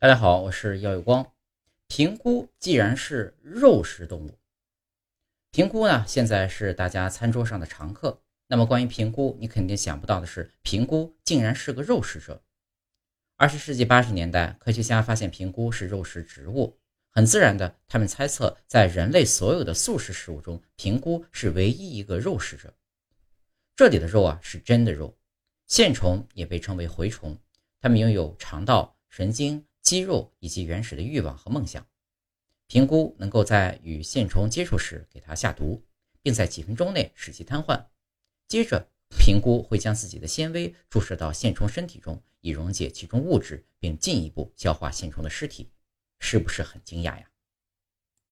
大家好，我是耀有光。平菇既然是肉食动物，平菇呢现在是大家餐桌上的常客。那么关于平菇，你肯定想不到的是，平菇竟然是个肉食者。二十世纪八十年代，科学家发现平菇是肉食植物，很自然的，他们猜测在人类所有的素食食物中，平菇是唯一一个肉食者。这里的肉啊是真的肉。线虫也被称为蛔虫，它们拥有肠道、神经。肌肉以及原始的欲望和梦想，平菇能够在与线虫接触时给它下毒，并在几分钟内使其瘫痪。接着，平菇会将自己的纤维注射到线虫身体中，以溶解其中物质，并进一步消化线虫的尸体。是不是很惊讶呀？